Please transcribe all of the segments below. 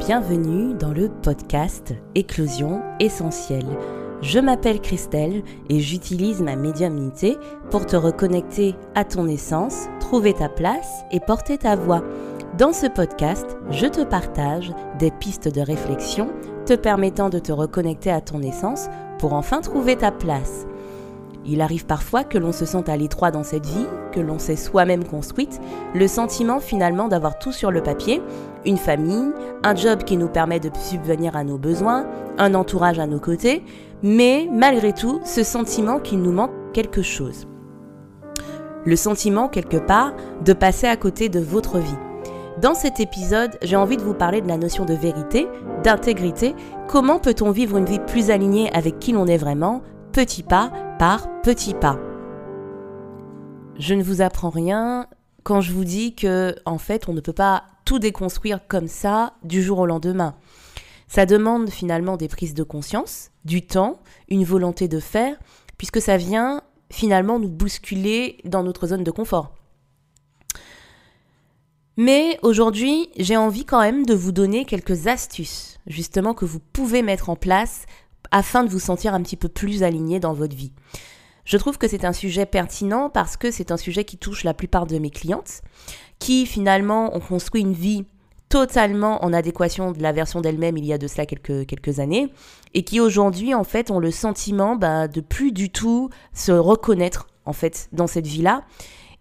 Bienvenue dans le podcast Éclosion essentielle. Je m'appelle Christelle et j'utilise ma médiumnité pour te reconnecter à ton essence, trouver ta place et porter ta voix. Dans ce podcast, je te partage des pistes de réflexion te permettant de te reconnecter à ton essence pour enfin trouver ta place. Il arrive parfois que l'on se sente à l'étroit dans cette vie, que l'on s'est soi-même construite, le sentiment finalement d'avoir tout sur le papier, une famille, un job qui nous permet de subvenir à nos besoins, un entourage à nos côtés, mais malgré tout, ce sentiment qu'il nous manque quelque chose. Le sentiment, quelque part, de passer à côté de votre vie. Dans cet épisode, j'ai envie de vous parler de la notion de vérité, d'intégrité, comment peut-on vivre une vie plus alignée avec qui l'on est vraiment, petit pas par petit pas. Je ne vous apprends rien quand je vous dis que, en fait, on ne peut pas tout déconstruire comme ça du jour au lendemain. Ça demande finalement des prises de conscience, du temps, une volonté de faire, puisque ça vient finalement nous bousculer dans notre zone de confort. Mais aujourd'hui, j'ai envie quand même de vous donner quelques astuces, justement, que vous pouvez mettre en place afin de vous sentir un petit peu plus aligné dans votre vie. Je trouve que c'est un sujet pertinent parce que c'est un sujet qui touche la plupart de mes clientes, qui finalement ont construit une vie totalement en adéquation de la version d'elles-mêmes il y a de cela quelques, quelques années, et qui aujourd'hui en fait ont le sentiment bah, de plus du tout se reconnaître en fait dans cette vie-là,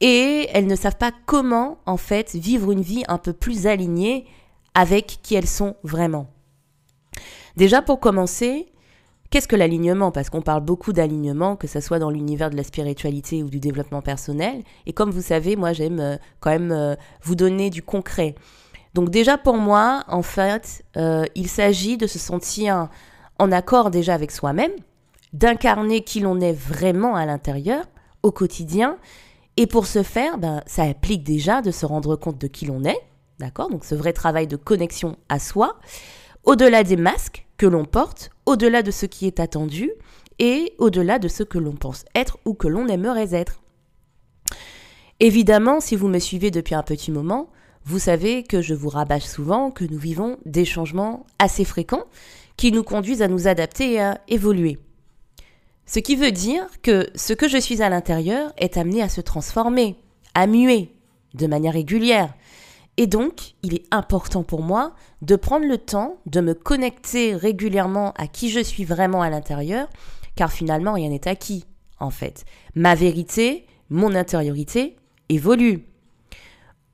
et elles ne savent pas comment en fait vivre une vie un peu plus alignée avec qui elles sont vraiment. Déjà pour commencer, Qu'est-ce que l'alignement? Parce qu'on parle beaucoup d'alignement, que ce soit dans l'univers de la spiritualité ou du développement personnel. Et comme vous savez, moi j'aime euh, quand même euh, vous donner du concret. Donc déjà pour moi, en fait, euh, il s'agit de se sentir en accord déjà avec soi-même, d'incarner qui l'on est vraiment à l'intérieur, au quotidien. Et pour ce faire, ben, ça implique déjà de se rendre compte de qui l'on est, d'accord? Donc ce vrai travail de connexion à soi, au-delà des masques que l'on porte, au-delà de ce qui est attendu et au-delà de ce que l'on pense être ou que l'on aimerait être. Évidemment, si vous me suivez depuis un petit moment, vous savez que je vous rabâche souvent que nous vivons des changements assez fréquents qui nous conduisent à nous adapter et à évoluer. Ce qui veut dire que ce que je suis à l'intérieur est amené à se transformer, à muer, de manière régulière, et donc, il est important pour moi de prendre le temps de me connecter régulièrement à qui je suis vraiment à l'intérieur, car finalement, rien n'est acquis, en fait. Ma vérité, mon intériorité évolue.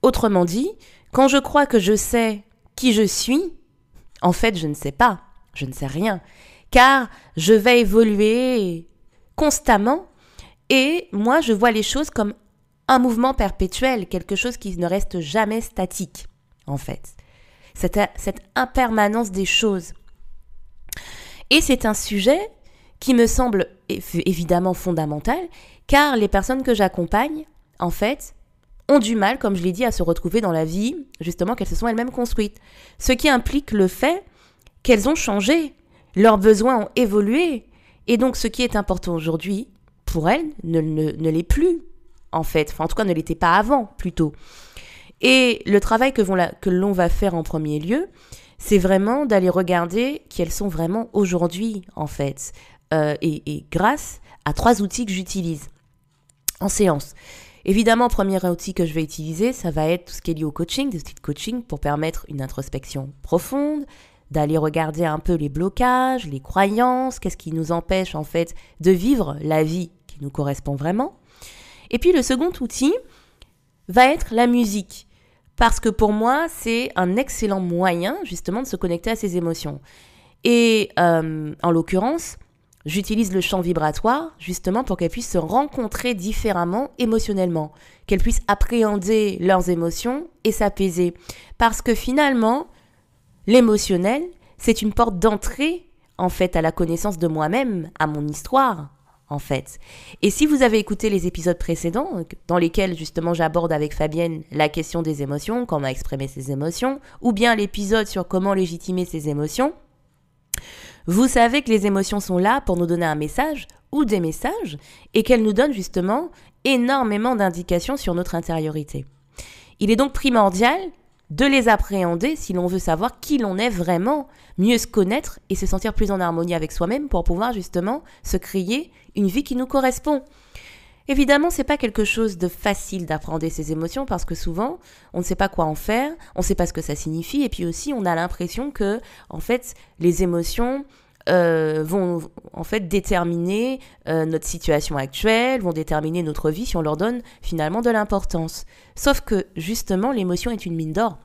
Autrement dit, quand je crois que je sais qui je suis, en fait, je ne sais pas, je ne sais rien, car je vais évoluer constamment et moi, je vois les choses comme un mouvement perpétuel, quelque chose qui ne reste jamais statique, en fait. Cette, cette impermanence des choses. Et c'est un sujet qui me semble évidemment fondamental, car les personnes que j'accompagne, en fait, ont du mal, comme je l'ai dit, à se retrouver dans la vie, justement, qu'elles se sont elles-mêmes construites. Ce qui implique le fait qu'elles ont changé, leurs besoins ont évolué, et donc ce qui est important aujourd'hui, pour elles, ne, l'est plus en fait. En tout cas, ne l'était pas avant, plutôt. Et le travail que, l'on va faire en premier lieu, c'est vraiment d'aller regarder qui elles sont vraiment aujourd'hui, en fait. Euh, et, grâce à trois outils que j'utilise en séance. Évidemment, premier outil que je vais utiliser, ça va être tout ce qui est lié au coaching, des outils de coaching pour permettre une introspection profonde, d'aller regarder un peu les blocages, les croyances, qu'est-ce qui nous empêche en fait de vivre la vie qui nous correspond vraiment. Et puis le second outil va être la musique. Parce que pour moi, c'est un excellent moyen justement de se connecter à ses émotions. Et euh, en l'occurrence, j'utilise le chant vibratoire justement pour qu'elles puissent se rencontrer différemment émotionnellement, qu'elles puissent appréhender leurs émotions et s'apaiser. Parce que finalement, l'émotionnel, c'est une porte d'entrée en fait à la connaissance de moi-même, à mon histoire, en fait. Et si vous avez écouté les épisodes précédents, dans lesquels justement j'aborde avec Fabienne la question des émotions, comment exprimer ses émotions, ou bien l'épisode sur comment légitimer ses émotions, vous savez que les émotions sont là pour nous donner un message ou des messages, et qu'elles nous donnent justement énormément d'indications sur notre intériorité. Il est donc primordial de les appréhender si l'on veut savoir qui l'on est vraiment, mieux se connaître et se sentir plus en harmonie avec soi-même pour pouvoir justement se créer une vie qui nous correspond. Évidemment, c'est pas quelque chose de facile d'apprendre ces émotions parce que souvent, on ne sait pas quoi en faire, on ne sait pas ce que ça signifie et puis aussi on a l'impression que en fait, les émotions euh, vont en fait déterminer euh, notre situation actuelle, vont déterminer notre vie si on leur donne finalement de l'importance. Sauf que justement, l'émotion est une mine d'or.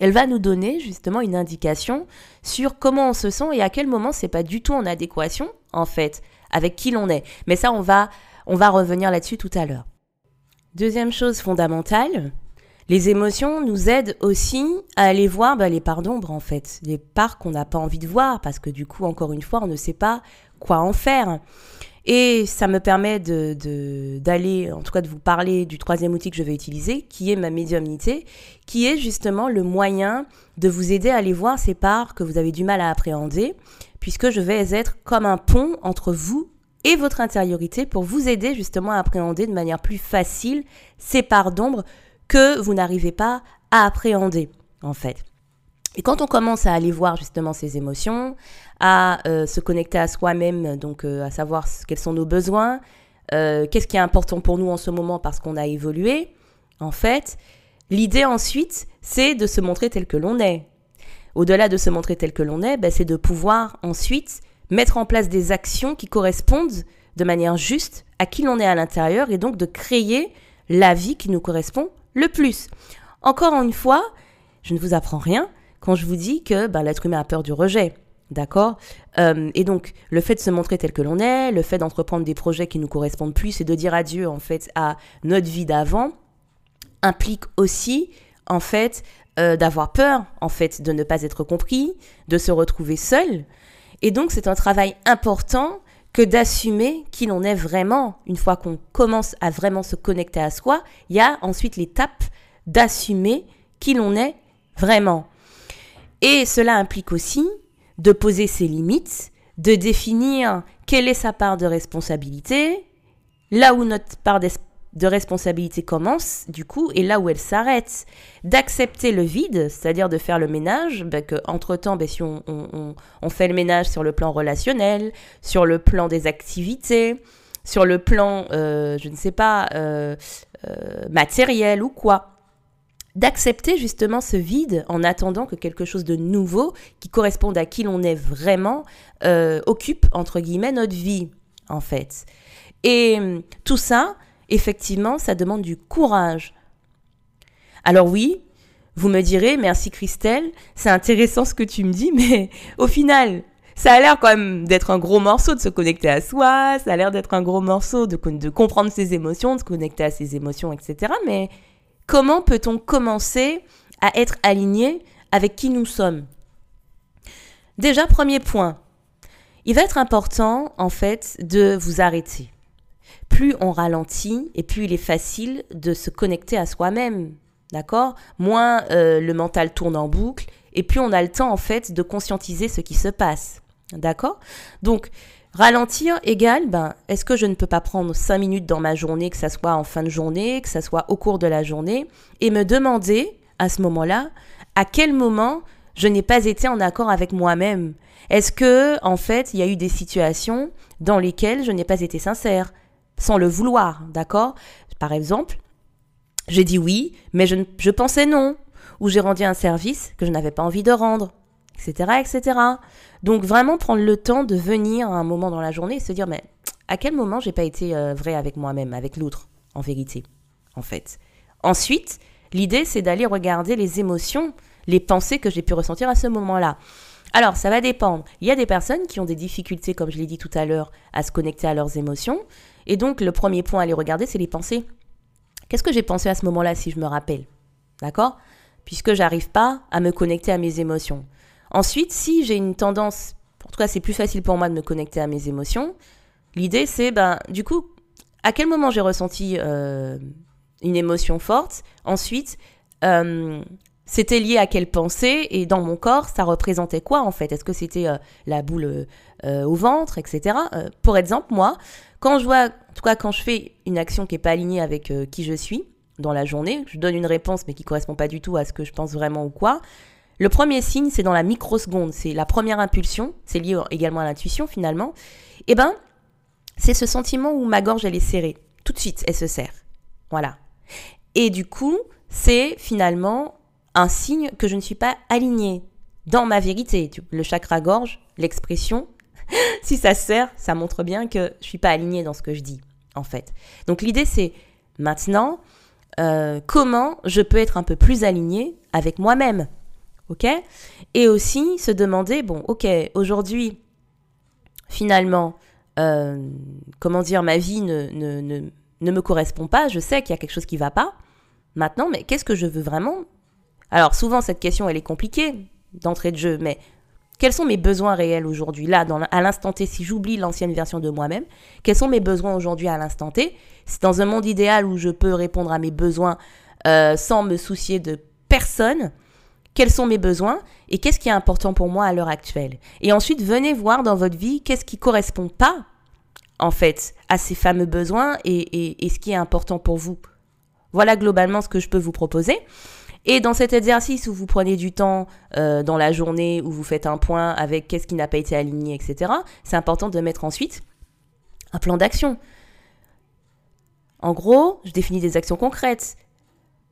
Elle va nous donner justement une indication sur comment on se sent et à quel moment c'est pas du tout en adéquation en fait avec qui l'on est. Mais ça, on va on va revenir là-dessus tout à l'heure. Deuxième chose fondamentale, les émotions nous aident aussi à aller voir bah, les parts d'ombre en fait, les parts qu'on n'a pas envie de voir parce que du coup, encore une fois, on ne sait pas quoi en faire. Et ça me permet de, d'aller, en tout cas de vous parler du troisième outil que je vais utiliser, qui est ma médiumnité, qui est justement le moyen de vous aider à aller voir ces parts que vous avez du mal à appréhender, puisque je vais être comme un pont entre vous et votre intériorité pour vous aider justement à appréhender de manière plus facile ces parts d'ombre que vous n'arrivez pas à appréhender, en fait. Et quand on commence à aller voir justement ces émotions, à euh, se connecter à soi-même, donc euh, à savoir quels sont nos besoins, euh, qu'est-ce qui est important pour nous en ce moment parce qu'on a évolué, en fait, l'idée ensuite, c'est de se montrer tel que l'on est. Au-delà de se montrer tel que l'on est, ben, c'est de pouvoir ensuite mettre en place des actions qui correspondent de manière juste à qui l'on est à l'intérieur et donc de créer la vie qui nous correspond le plus. Encore une fois, je ne vous apprends rien quand je vous dis que ben, l'être humain a peur du rejet. D'accord? Euh, Et donc, le fait de se montrer tel que l'on est, le fait d'entreprendre des projets qui nous correspondent plus et de dire adieu, en fait, à notre vie d'avant, implique aussi, en fait, euh, d'avoir peur, en fait, de ne pas être compris, de se retrouver seul. Et donc, c'est un travail important que d'assumer qui l'on est vraiment. Une fois qu'on commence à vraiment se connecter à soi, il y a ensuite l'étape d'assumer qui l'on est vraiment. Et cela implique aussi de poser ses limites, de définir quelle est sa part de responsabilité, là où notre part de responsabilité commence, du coup, et là où elle s'arrête. D'accepter le vide, c'est-à-dire de faire le ménage, ben que, entre-temps, ben, si on, on, fait le ménage sur le plan relationnel, sur le plan des activités, sur le plan, euh, je ne sais pas, euh, euh, matériel ou quoi, d'accepter justement ce vide en attendant que quelque chose de nouveau, qui corresponde à qui l'on est vraiment, occupe, entre guillemets, notre vie, en fait. Et tout ça, effectivement, ça demande du courage. Alors oui, vous me direz, merci Christelle, c'est intéressant ce que tu me dis, mais au final, ça a l'air quand même d'être un gros morceau de se connecter à soi, ça a l'air d'être un gros morceau de, de comprendre ses émotions, de se connecter à ses émotions, etc. Mais comment peut-on commencer à être aligné avec qui nous sommes? Déjà, premier point, il va être important en fait de vous arrêter plus on ralentit et plus il est facile de se connecter à soi-même. D'accord? Moins euh, le mental tourne en boucle et plus on a le temps en fait de conscientiser ce qui se passe. D'accord? Donc, ralentir égale, ben, est-ce que je ne peux pas prendre 5 minutes dans ma journée, que ça soit en fin de journée, que ça soit au cours de la journée, et me demander à ce moment-là, à quel moment je n'ai pas été en accord avec moi-même? Est-ce que, en fait, il y a eu des situations dans lesquelles je n'ai pas été sincère? Sans le vouloir, d'accord? Par exemple, j'ai dit oui, mais je, pensais non, ou j'ai rendu un service que je n'avais pas envie de rendre, etc., etc. Donc vraiment prendre le temps de venir à un moment dans la journée et se dire, mais à quel moment j'ai pas été euh, vrai avec moi-même, avec l'autre, en vérité, en fait? Ensuite, l'idée c'est d'aller regarder les émotions, les pensées que j'ai pu ressentir à ce moment-là. Alors, ça va dépendre. Il y a des personnes qui ont des difficultés, comme je l'ai dit tout à l'heure, à se connecter à leurs émotions. Et donc, le premier point à aller regarder, c'est les pensées. Qu'est-ce que j'ai pensé à ce moment-là, si je me rappelle? D'accord? Puisque j'arrive pas à me connecter à mes émotions. Ensuite, si j'ai une tendance, en tout cas, c'est plus facile pour moi de me connecter à mes émotions, l'idée, c'est, ben, du coup, à quel moment j'ai ressenti euh, une émotion forte? Ensuite, euh, c'était lié à quelle pensée et dans mon corps, ça représentait quoi en fait? Est-ce que c'était euh, la boule euh, au ventre, etc. Euh, pour exemple, moi, quand je vois, en tout cas quand je fais une action qui n'est pas alignée avec qui je suis, dans la journée, je donne une réponse mais qui correspond pas du tout à ce que je pense vraiment ou quoi. Le premier signe, c'est dans la microseconde, c'est la première impulsion, c'est lié également à l'intuition finalement. Et eh ben, c'est ce sentiment où ma gorge elle est serrée. Tout de suite, elle se serre. Voilà. Et du coup, c'est finalement un signe que je ne suis pas alignée dans ma vérité. Le chakra gorge, l'expression, si ça sert, ça montre bien que je suis pas alignée dans ce que je dis, en fait. Donc l'idée, c'est maintenant, euh, comment je peux être un peu plus alignée avec moi-même, ok? Et aussi se demander, bon, ok, aujourd'hui, finalement, euh, comment dire, ma vie ne, ne, ne, ne me correspond pas, je sais qu'il y a quelque chose qui va pas. Maintenant, mais qu'est-ce que je veux vraiment Alors souvent, cette question, elle est compliquée d'entrée de jeu, mais quels sont mes besoins réels aujourd'hui, là, à l'instant T, si j'oublie l'ancienne version de moi-même Quels sont mes besoins aujourd'hui à l'instant T? C'est dans un monde idéal où je peux répondre à mes besoins euh, sans me soucier de personne. Quels sont mes besoins et qu'est-ce qui est important pour moi à l'heure actuelle? Et ensuite, venez voir dans votre vie qu'est-ce qui correspond pas, en fait, à ces fameux besoins et ce qui est important pour vous. Voilà globalement ce que je peux vous proposer. Et dans cet exercice où vous prenez du temps euh, dans la journée, où vous faites un point avec qu'est-ce qui n'a pas été aligné, etc., c'est important de mettre ensuite un plan d'action. En gros, je définis des actions concrètes.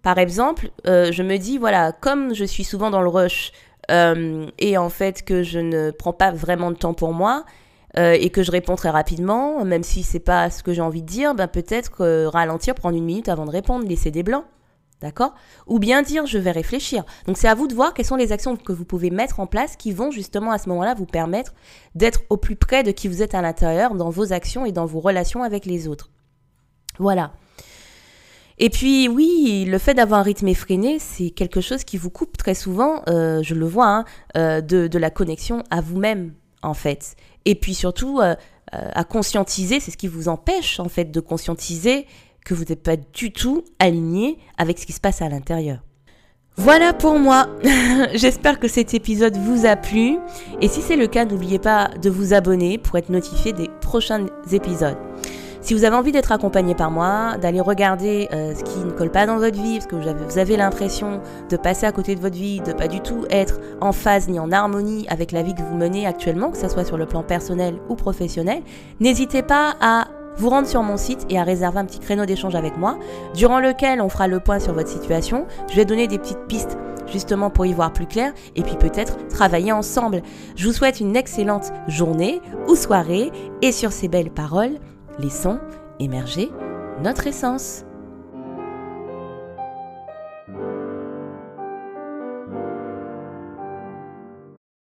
Par exemple, euh, je me dis, voilà, comme je suis souvent dans le rush euh, et en fait que je ne prends pas vraiment de temps pour moi, et que je réponds très rapidement, même si c'est pas ce que j'ai envie de dire, ben peut-être ralentir, prendre une minute avant de répondre, laisser des blancs. D'accord? Ou bien dire je vais réfléchir. Donc c'est à vous de voir quelles sont les actions que vous pouvez mettre en place qui vont justement à ce moment-là vous permettre d'être au plus près de qui vous êtes à l'intérieur dans vos actions et dans vos relations avec les autres. Voilà. Et puis oui, le fait d'avoir un rythme effréné, c'est quelque chose qui vous coupe très souvent, euh, je le vois, hein, euh, de, la connexion à vous-même en fait. Et puis surtout euh, à conscientiser, c'est ce qui vous empêche en fait de conscientiser que vous n'êtes pas du tout aligné avec ce qui se passe à l'intérieur. Voilà pour moi. J'espère que cet épisode vous a plu. Et si c'est le cas, n'oubliez pas de vous abonner pour être notifié des prochains épisodes. Si vous avez envie d'être accompagné par moi, d'aller regarder euh, ce qui ne colle pas dans votre vie, parce que vous avez, l'impression de passer à côté de votre vie, de pas du tout être en phase ni en harmonie avec la vie que vous menez actuellement, que ce soit sur le plan personnel ou professionnel, n'hésitez pas à vous rendre sur mon site et à réserver un petit créneau d'échange avec moi, durant lequel on fera le point sur votre situation. Je vais donner des petites pistes justement pour y voir plus clair et puis peut-être travailler ensemble. Je vous souhaite une excellente journée ou soirée et sur ces belles paroles, laissons émerger notre essence.